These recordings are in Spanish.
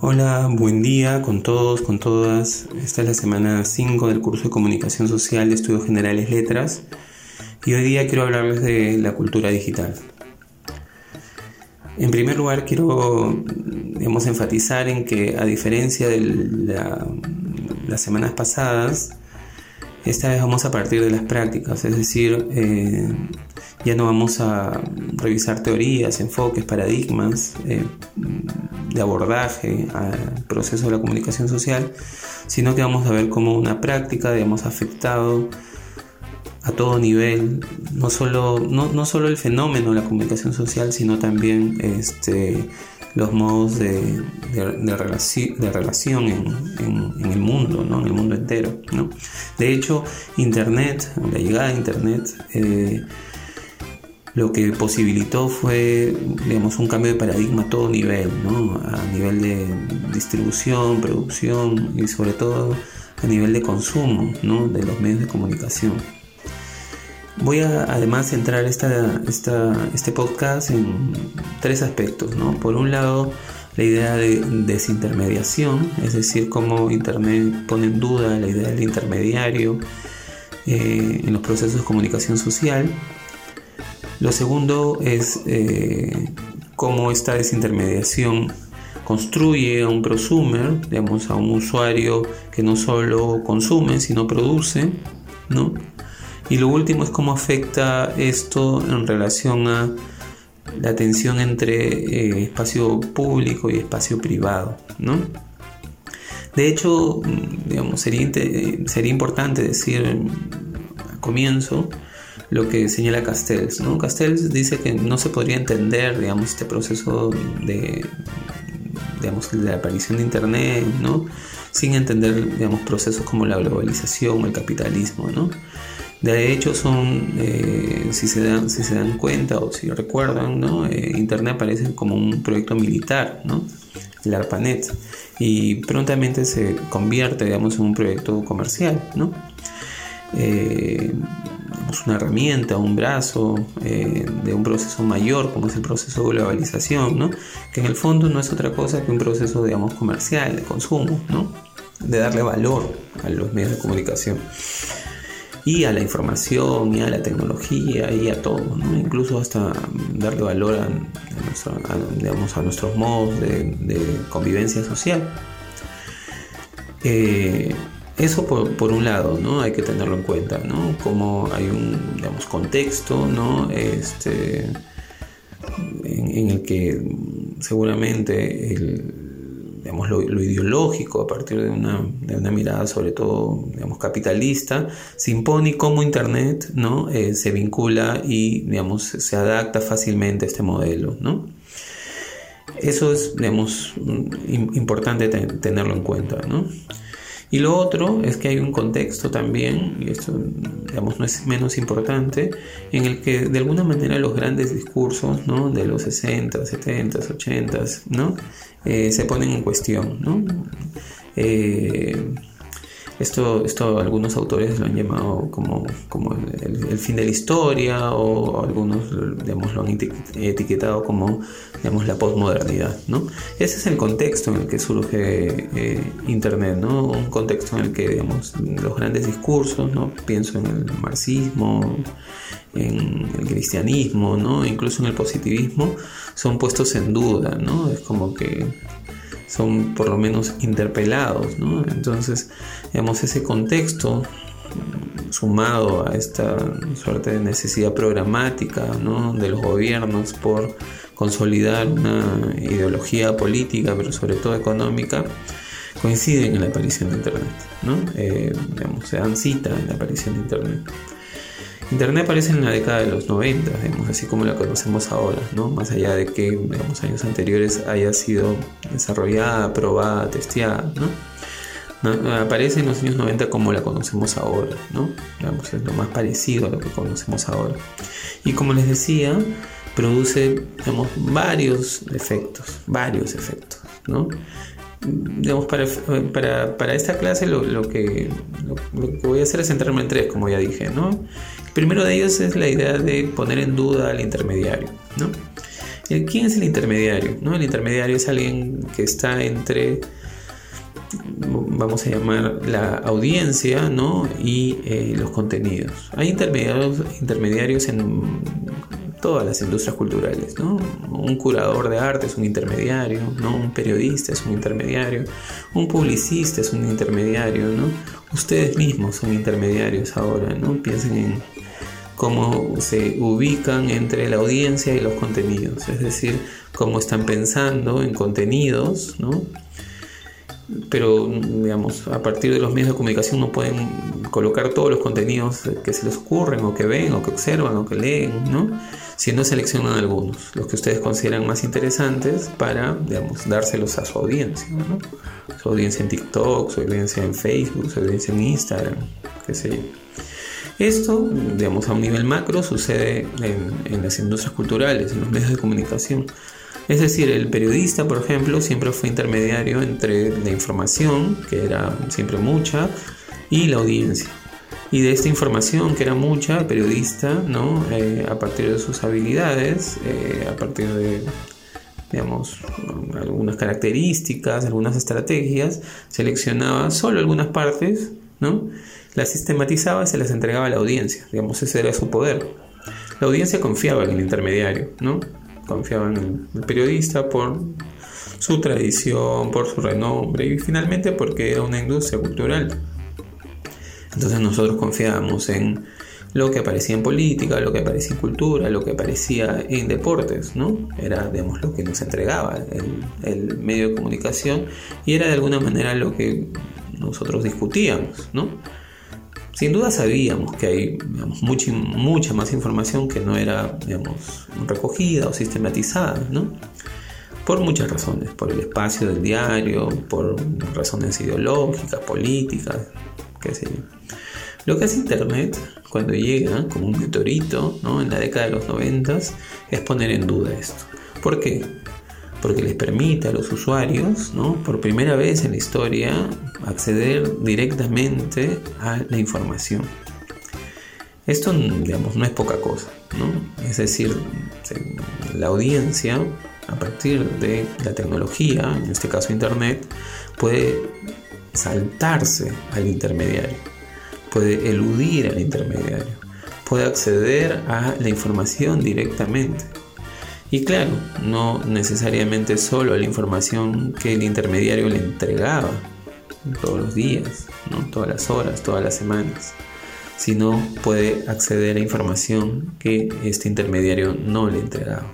Hola, buen día con todos, con todas. Esta es la semana 5 del curso de Comunicación Social de Estudios Generales Letras y hoy día quiero hablarles de la cultura digital. En primer lugar, quiero digamos, enfatizar en que a diferencia de las semanas pasadas, esta vez vamos a partir de las prácticas, es decir, eh, ya no vamos a revisar teorías, enfoques, paradigmas eh, de abordaje al proceso de la comunicación social, sino que vamos a ver cómo una práctica, digamos, ha afectado a todo nivel, no solo, no, no solo el fenómeno de la comunicación social, sino también este, los modos de, de, relación en, el mundo, ¿no? en el mundo entero. ¿no? De hecho, Internet, la llegada de Internet, eh, lo que posibilitó fue digamos, un cambio de paradigma a todo nivel, ¿no? a nivel de distribución, producción y sobre todo a nivel de consumo ¿no? de los medios de comunicación. Voy a además centrar esta, este podcast en tres aspectos. ¿no? Por un lado, la idea de desintermediación, es decir, cómo Internet pone en duda la idea del intermediario eh, en los procesos de comunicación social. Lo segundo es eh, cómo esta desintermediación construye a un prosumer, digamos, a un usuario que no solo consume, sino produce, ¿no? Y lo último es cómo afecta esto en relación a la tensión entre eh, espacio público y espacio privado, ¿no? De hecho, digamos, sería, sería importante decir al comienzo lo que señala Castells, ¿no? Castells dice que no se podría entender, digamos, este proceso de, digamos, de la aparición de Internet, ¿no? Sin entender, digamos, procesos como la globalización el capitalismo, ¿no? De hecho, son, eh, si, se dan, si se dan cuenta o si recuerdan, ¿no? Eh, Internet aparece como un proyecto militar, ¿no? el ARPANET, y prontamente se convierte digamos, en un proyecto comercial. ¿no? Eh, una herramienta, un brazo de un proceso mayor como es el proceso de globalización, ¿no? que en el fondo no es otra cosa que un proceso digamos, comercial, de consumo, ¿no? de darle valor a los medios de comunicación y a la información y a la tecnología y a todo, incluso hasta darle valor a, digamos, a nuestros modos de, convivencia social. Eh, eso por, un lado, ¿no? Hay que tenerlo en cuenta, ¿no? Como hay un, digamos, contexto, ¿no? Este, en el que seguramente el, digamos, lo, ideológico a partir de una, de una, mirada sobre todo digamos, capitalista, se impone cómo Internet ¿no? Eh, se vincula y digamos, se adapta fácilmente a este modelo. ¿no? Eso es digamos, importante tenerlo en cuenta. ¿no? Y lo otro es que hay un contexto también, y esto digamos no es menos importante, en el que de alguna manera los grandes discursos ¿no? de los 60, 70, 80 ¿no? Eh, se ponen en cuestión. ¿no? Eh, esto, esto algunos autores lo han llamado como, como el, fin de la historia o algunos digamos, lo han etiquetado como digamos, la posmodernidad. ¿no? Ese es el contexto en el que surge eh, Internet, ¿no? un contexto en el que digamos, los grandes discursos, ¿no? pienso en el marxismo, en el cristianismo, ¿no? incluso en el positivismo, son puestos en duda. ¿no? Es como que son por lo menos interpelados, ¿no? Entonces, digamos, ese contexto sumado a esta suerte de necesidad programática ¿no? de los gobiernos por consolidar una ideología política, pero sobre todo económica, coinciden en la aparición de Internet. ¿no? Eh, se dan cita en la aparición de Internet. Internet aparece en la década de los 90, así como la conocemos ahora, ¿no? más allá de que en años anteriores haya sido desarrollada, probada, testeada. ¿no? Aparece en los años 90 como la conocemos ahora, ¿no? es lo más parecido a lo que conocemos ahora. Y como les decía, produce varios efectos, varios efectos. ¿no? Digamos, para, para, para esta clase lo, lo, que, voy a hacer es centrarme en tres, como ya dije, ¿no? El primero de ellos es la idea de poner en duda al intermediario, ¿no? ¿Quién es el intermediario? ¿no? El intermediario es alguien que está entre vamos a llamar la audiencia ¿no? y eh, los contenidos. Hay intermediarios, intermediarios en todas las industrias culturales. ¿no? Un curador de arte es un intermediario, ¿no? un periodista es un intermediario, un publicista es un intermediario. ¿no? Ustedes mismos son intermediarios ahora. ¿no? Piensen en cómo se ubican entre la audiencia y los contenidos, es decir, cómo están pensando en contenidos, ¿no? Pero digamos, a partir de los medios de comunicación no pueden colocar todos los contenidos que se les ocurren o que ven o que observan o que leen, ¿no? Si no seleccionan algunos, los que ustedes consideran más interesantes para, digamos, dárselos a su audiencia, ¿no? Su audiencia en TikTok, su audiencia en Facebook, su audiencia en Instagram, qué sé yo. Esto, digamos, a un nivel macro sucede en, en las industrias culturales, en los medios de comunicación. Es decir, el periodista, por ejemplo, siempre fue intermediario entre la información, que era siempre mucha, y la audiencia. Y de esta información, que era mucha, el periodista, ¿no? Eh, a partir de sus habilidades, eh, a partir de, digamos, algunas características, algunas estrategias, seleccionaba solo algunas partes, ¿no? Las sistematizaba y se las entregaba a la audiencia, digamos, ese era su poder. La audiencia confiaba en el intermediario, ¿no? Confiaban en el periodista por su tradición, por su renombre y finalmente porque era una industria cultural. Entonces nosotros confiábamos en lo que aparecía en política, lo que aparecía en cultura, lo que aparecía en deportes, ¿no? Era, digamos, lo que nos entregaba el, el medio de comunicación y era de alguna manera lo que nosotros discutíamos, ¿no? Sin duda sabíamos que hay mucha, más información que no era recogida o sistematizada. Por muchas razones, por el espacio del diario, por razones ideológicas, políticas, qué sé yo. Lo que hace Internet cuando llega como un meteorito en la década de los 90 es poner en duda esto. ¿Por qué? Porque les permite a los usuarios, ¿no? por primera vez en la historia, acceder directamente a la información. Esto, digamos, no es poca cosa, ¿no? Es decir, la audiencia, a partir de la tecnología, en este caso Internet, puede saltarse al intermediario, puede eludir al intermediario, puede acceder a la información directamente. Y claro, no necesariamente solo la información que el intermediario le entregaba todos los días, ¿no? todas las horas, todas las semanas, sino puede acceder a información que este intermediario no le entregaba.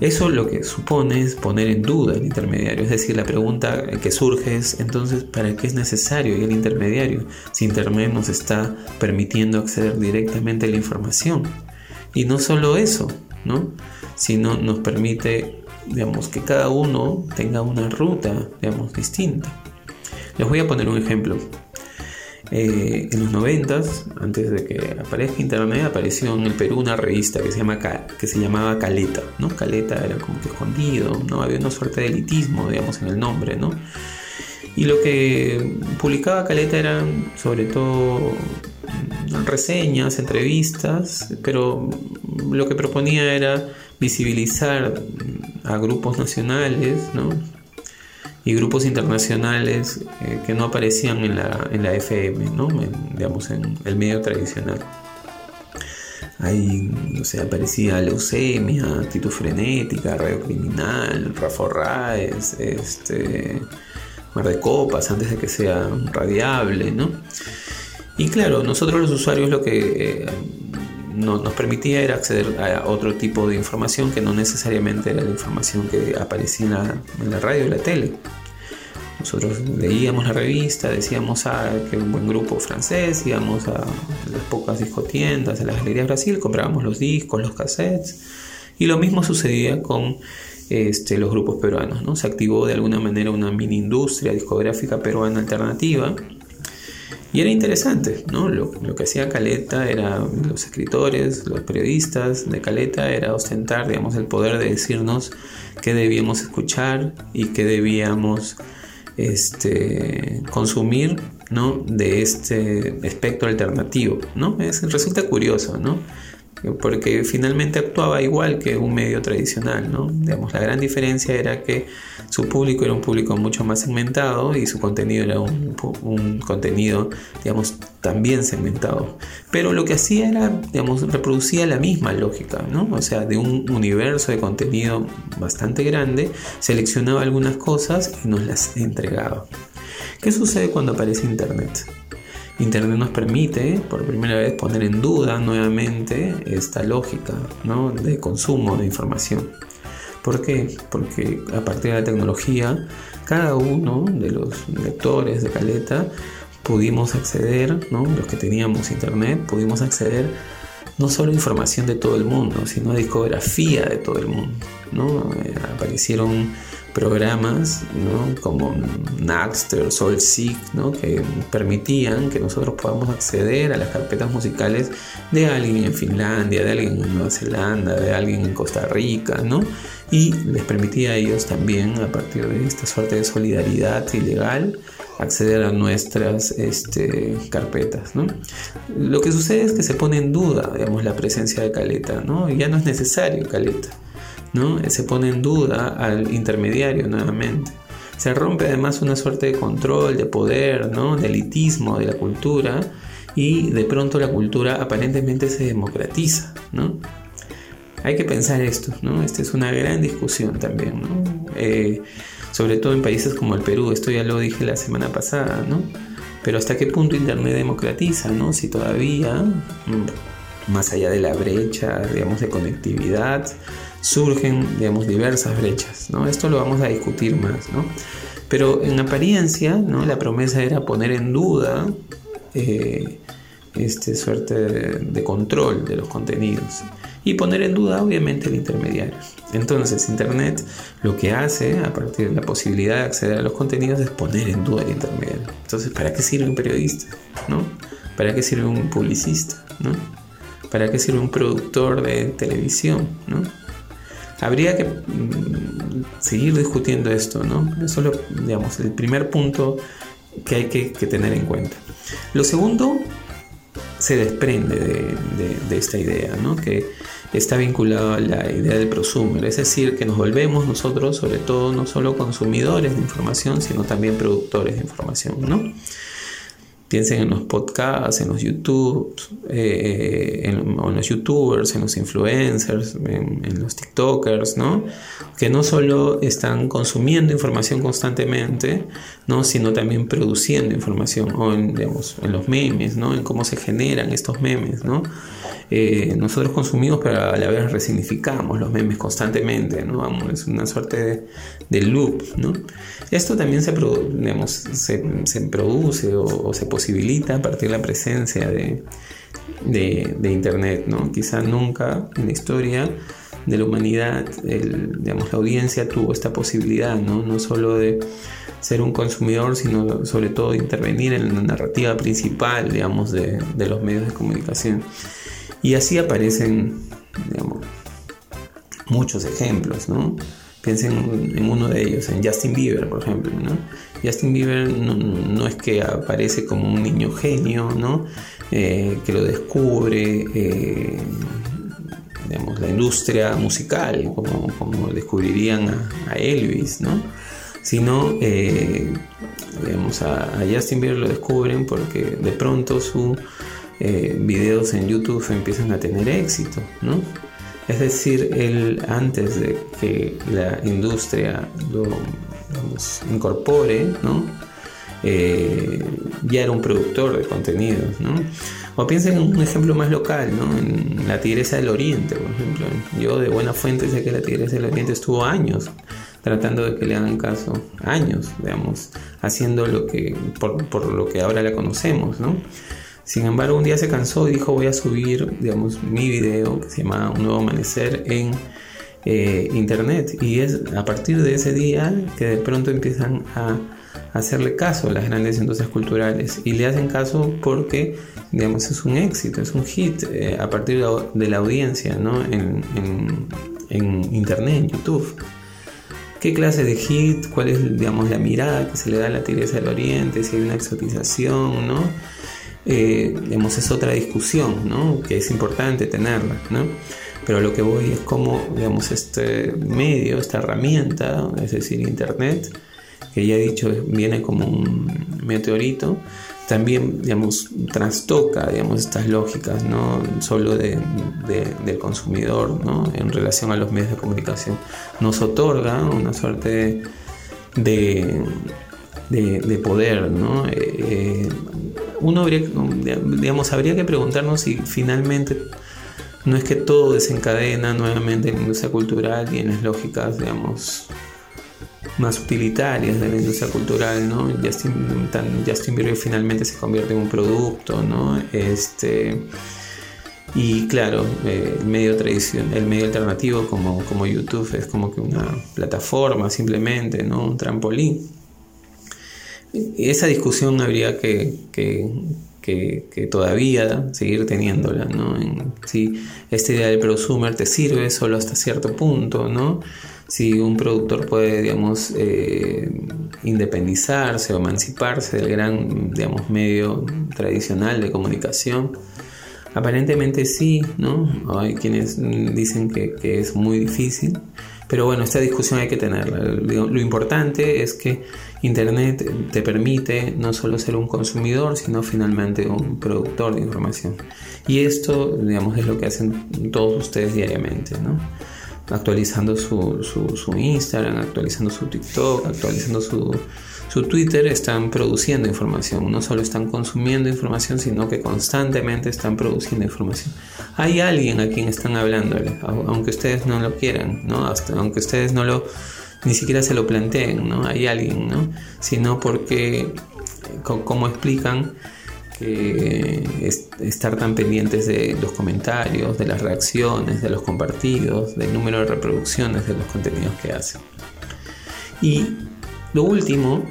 Eso lo que supone es poner en duda el intermediario, es decir, la pregunta que surge es entonces, ¿para qué es necesario el intermediario si Internet nos está permitiendo acceder directamente a la información? Y no solo eso, ¿no? Sino nos permite, digamos, que cada uno tenga una ruta, digamos, distinta. Les voy a poner un ejemplo. Eh, en los noventas, antes de que aparezca internet, apareció en el Perú una revista que se, llama, que se llamaba Caleta, ¿no? Caleta era como que escondido, ¿no? Había una suerte de elitismo, digamos, en el nombre, ¿no? Y lo que publicaba Caleta eran sobre todo reseñas, entrevistas, pero lo que proponía era visibilizar a grupos nacionales y grupos internacionales eh, que no aparecían en la, en la FM, ¿no? digamos, en el medio tradicional. Ahí, no sé, aparecía Leucemia, Actitud Frenética, Radio Criminal, Rafa Raes, este, Mar de Copas, antes de que sea radiable, ¿no? Y claro, nosotros los usuarios lo que eh, nos permitía era acceder a otro tipo de información que no necesariamente era la información que aparecía en la, radio y la tele. Nosotros leíamos la revista, decíamos ah, que un buen grupo francés, íbamos a las pocas discotiendas, a las galerías Brasil, comprábamos los discos, los cassettes. Y lo mismo sucedía con este, los grupos peruanos. ¿no? Se activó de alguna manera una mini industria discográfica peruana alternativa Y era interesante, ¿no? Lo, que hacía Caleta era, los escritores, los periodistas de Caleta, era ostentar, digamos, el poder de decirnos qué debíamos escuchar y qué debíamos este, consumir, ¿no? De este espectro alternativo, ¿no? Es, resulta curioso, ¿no? Porque finalmente actuaba igual que un medio tradicional, ¿no? Digamos, la gran diferencia era que su público era un público mucho más segmentado y su contenido era un, contenido, digamos, también segmentado. Pero lo que hacía era, digamos, reproducía la misma lógica, ¿no? O sea, de un universo de contenido bastante grande, seleccionaba algunas cosas y nos las entregaba. ¿Qué sucede cuando aparece Internet? Internet nos permite por primera vez poner en duda nuevamente esta lógica de consumo de información. ¿Por qué? Porque a partir de la tecnología, cada uno de los lectores de Caleta pudimos acceder, los que teníamos internet, pudimos acceder no solo información de todo el mundo, sino a discografía de todo el mundo. ¿no? Eh, aparecieron programas como Napster, SoulSeek, ¿no? que permitían que nosotros podamos acceder a las carpetas musicales de alguien en Finlandia, de alguien en Nueva Zelanda, de alguien en Costa Rica, ¿no? y les permitía a ellos también, a partir de esta suerte de solidaridad ilegal, acceder a nuestras este, carpetas. ¿no? Lo que sucede es que se pone en duda digamos, la presencia de Caleta, ¿no? ya no es necesario Caleta. ¿No? Se pone en duda al intermediario nuevamente. Se rompe además una suerte de control, de poder, ¿no? de elitismo de la cultura y de pronto la cultura aparentemente se democratiza. ¿no? Hay que pensar esto, ¿no? Esta es una gran discusión también, eh, sobre todo en países como el Perú, esto ya lo dije la semana pasada, ¿no? Pero hasta qué punto Internet democratiza, ¿no? Si todavía, mm, más allá de la brecha, digamos, de conectividad, surgen, digamos, diversas brechas, ¿no? Esto lo vamos a discutir más, ¿no? Pero en apariencia, ¿no? La promesa era poner en duda eh, este suerte de, control de los contenidos y poner en duda obviamente el intermediario. Entonces Internet lo que hace a partir de la posibilidad de acceder a los contenidos es poner en duda el intermediario. Entonces, ¿para qué sirve un periodista? ¿No? ¿Para qué sirve un publicista? ¿No? ¿Para qué sirve un productor de televisión? ¿No? Habría que mm, seguir discutiendo esto, ¿no? Eso es digamos, el primer punto que hay que, tener en cuenta. Lo segundo se desprende de, esta idea, ¿no? que está vinculado a la idea del prosumer, es decir, que nos volvemos nosotros, sobre todo, no solo consumidores de información, sino también productores de información. ¿no? Piensen en los podcasts, en los YouTube, eh, en, los YouTubers, en los influencers, en, los TikTokers, ¿no? Que no solo están consumiendo información constantemente, ¿no? Sino también produciendo información, o en, digamos, en los memes, ¿no? En cómo se generan estos memes, ¿no? Eh, nosotros consumimos pero a la vez resignificamos los memes constantemente, ¿no? es una suerte de, loop, ¿no? Esto también se, se, produce o, se posibilita a partir de la presencia de, de, Internet, ¿no? Quizá nunca en la historia de la humanidad, digamos, la audiencia tuvo esta posibilidad, ¿no? No solo de ser un consumidor, sino sobre todo de intervenir en la narrativa principal, digamos, de, de los medios de comunicación. Y así aparecen muchos ejemplos, ¿no? Piensen en uno de ellos, en Justin Bieber, por ejemplo, ¿no? Justin Bieber no, es que aparece como un niño genio, ¿no? Eh, que lo descubre, eh, la industria musical, como, como descubrirían a, Elvis, ¿no? Sino, eh, a Justin Bieber lo descubren porque de pronto su eh, videos en YouTube empiezan a tener éxito, ¿no? Es decir, él antes de que la industria lo incorpore, ¿no? Eh, ya era un productor de contenidos, ¿no? O piensen en un ejemplo más local, ¿no? En la Tigresa del Oriente, por ejemplo. Yo de buena fuente sé que la Tigresa del Oriente estuvo años tratando de que le hagan caso, años, digamos, haciendo lo que, por, por lo que ahora la conocemos, ¿no? Sin embargo, un día se cansó y dijo voy a subir, digamos, mi video que se llama Un nuevo amanecer en eh, internet. Y es a partir de ese día que de pronto empiezan a, hacerle caso a las grandes industrias culturales y le hacen caso porque digamos es un éxito, es un hit eh, a partir de la audiencia ¿no? en, en, internet, en YouTube. ¿Qué clase de hit? ¿Cuál es digamos, la mirada que se le da a la tigresa del oriente? Si hay una exotización, ¿no? Eh, digamos, es otra discusión, ¿no? Que es importante tenerla, ¿no? Pero lo que voy es cómo, digamos, este medio, esta herramienta, es decir, Internet, que ya he dicho viene como un meteorito, también, digamos, trastoca, digamos, estas lógicas, no solo de, del consumidor, ¿no? En relación a los medios de comunicación. Nos otorga una suerte de, de, poder, ¿no? Eh, eh, uno habría, digamos, habría que preguntarnos si finalmente no es que todo desencadena nuevamente en la industria cultural y en las lógicas, digamos, más utilitarias de la industria cultural, ¿no? Justin, Bieber finalmente se convierte en un producto, ¿no? Este, y claro, eh, el medio tradicional, el medio alternativo como, como YouTube es como que una plataforma simplemente, ¿no? Un trampolín. Esa discusión habría que, que, todavía seguir teniéndola, ¿no? si esta idea del prosumer te sirve solo hasta cierto punto, ¿no? Si un productor puede, digamos, eh, independizarse o emanciparse del gran, digamos, medio tradicional de comunicación, aparentemente sí, ¿no? Hay quienes dicen que, que es muy difícil, pero bueno, esta discusión hay que tenerla. Lo importante es que Internet te permite no solo ser un consumidor, sino finalmente un productor de información. Y esto, digamos, es lo que hacen todos ustedes diariamente, ¿no? Actualizando su, su, su Instagram, actualizando su TikTok, actualizando su, su Twitter están produciendo información, no solo están consumiendo información, sino que constantemente están produciendo información. Hay alguien a quien están hablándole, aunque ustedes no lo quieran, ¿no? Aunque ustedes no lo ni siquiera se lo planteen, ¿no? Hay alguien, ¿no? Sino porque, como explican, que estar tan pendientes de los comentarios, de las reacciones, de los compartidos, del número de reproducciones de los contenidos que hacen. Y lo último,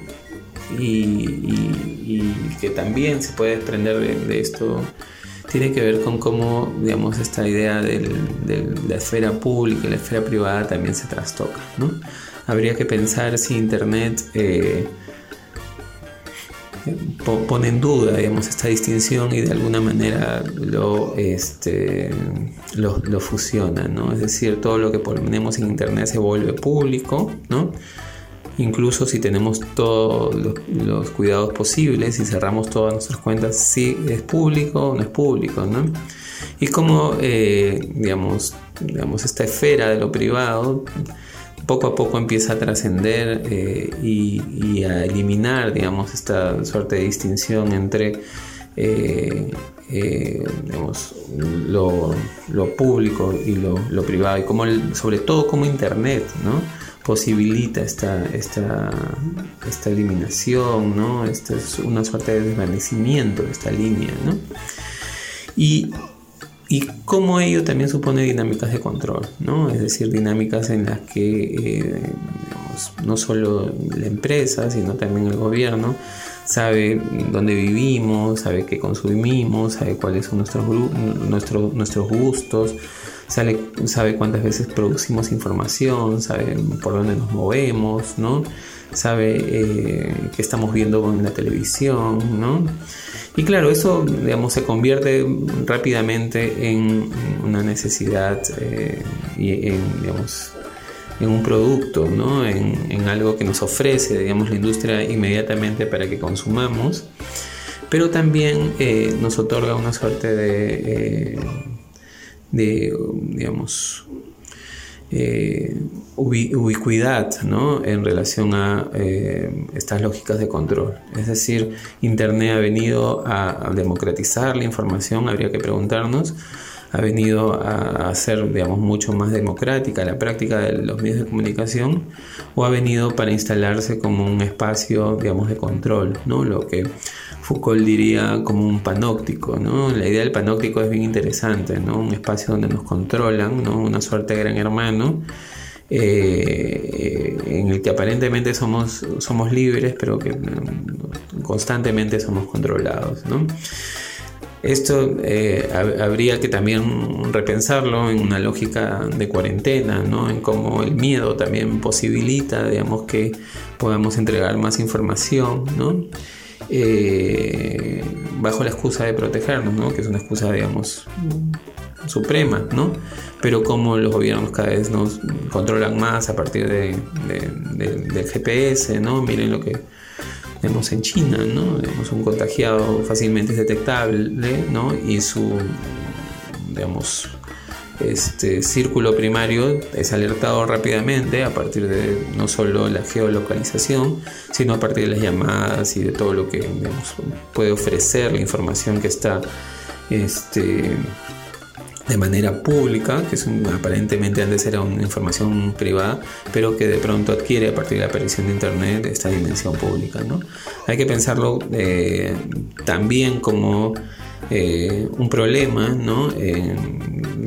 y, que también se puede desprender de, esto, tiene que ver con cómo, digamos, esta idea de la esfera pública y la esfera privada también se trastoca, ¿no? Habría que pensar si Internet eh, pone en duda, digamos, esta distinción y de alguna manera lo, este, lo, lo fusiona, ¿no? Es decir, todo lo que ponemos en Internet se vuelve público, ¿no? Incluso si tenemos todos los, cuidados posibles y cerramos todas nuestras cuentas, si es público o no es público, ¿no? Y como, eh, digamos, digamos, esta esfera de lo privado poco a poco empieza a trascender eh, y, a eliminar, digamos, esta suerte de distinción entre eh, digamos, lo, público y lo, privado, y como sobre todo como Internet, ¿no? Posibilita esta, esta, esta eliminación, ¿no? Esta es una suerte de desvanecimiento de esta línea, ¿no? Y, y cómo ello también supone dinámicas de control, ¿no? Es decir, dinámicas en las que eh, no solo la empresa, sino también el gobierno sabe dónde vivimos, sabe qué consumimos, sabe cuáles son nuestros, nuestros, gustos, sabe, sabe cuántas veces producimos información, sabe por dónde nos movemos, ¿no? sabe eh, qué estamos viendo en la televisión, ¿no? Y claro, eso digamos, se convierte rápidamente en una necesidad eh, y en, digamos, en un producto, ¿no? en, algo que nos ofrece digamos, la industria inmediatamente para que consumamos, pero también eh, nos otorga una suerte de de, digamos, eh, ubicuidad ¿no? en relación a eh, estas lógicas de control. Es decir, Internet ha venido a, democratizar la información, habría que preguntarnos, ha venido a, hacer digamos, mucho más democrática la práctica de los medios de comunicación o ha venido para instalarse como un espacio digamos, de control, ¿no? lo que Foucault diría como un panóptico, ¿no? La idea del panóptico es bien interesante, ¿no? Un espacio donde nos controlan, ¿no? Una suerte de gran hermano eh, en el que aparentemente somos, somos libres, pero que mm, constantemente somos controlados. Esto eh, habría que también repensarlo en una lógica de cuarentena, ¿no? en cómo el miedo también posibilita digamos, que podamos entregar más información. ¿no? Eh, bajo la excusa de protegernos, ¿no? que es una excusa, digamos, suprema, ¿no? Pero como los gobiernos cada vez nos controlan más a partir de, del GPS, ¿no? Miren lo que vemos en China, ¿no? Vemos un contagiado fácilmente detectable, ¿no? Y su, digamos, este círculo primario es alertado rápidamente a partir de no solo la geolocalización, sino a partir de las llamadas y de todo lo que puede ofrecer la información que está este, de manera pública, que es aparentemente antes era una información privada, pero que de pronto adquiere a partir de la aparición de Internet esta dimensión pública. ¿no? Hay que pensarlo eh, también como eh, un problema, ¿no?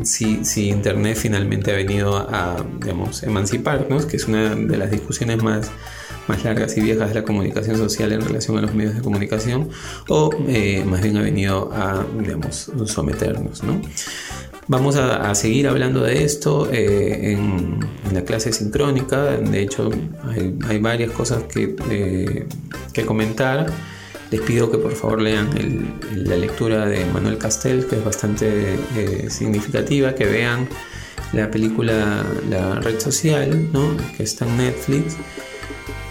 si, si, Internet finalmente ha venido a digamos, emanciparnos, que es una de las discusiones más más largas y viejas de la comunicación social en relación a los medios de comunicación o eh, más bien ha venido a digamos, someternos. ¿no? Vamos a, seguir hablando de esto eh, en, la clase sincrónica. De hecho, hay, varias cosas que, eh, que, comentar. Les pido que por favor lean la lectura de Manuel Castel, que es bastante eh, significativa, que vean la película La red social, ¿no? que está en Netflix.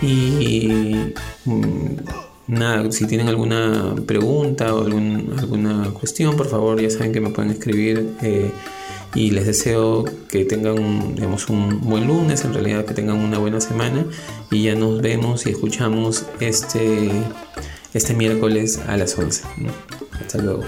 Y mm, Nada, si tienen alguna pregunta o alguna cuestión, por favor ya saben que me pueden escribir eh, y les deseo que tengan un buen lunes, en realidad que tengan una buena semana y ya nos vemos y escuchamos este, este miércoles a las 11. Hasta luego.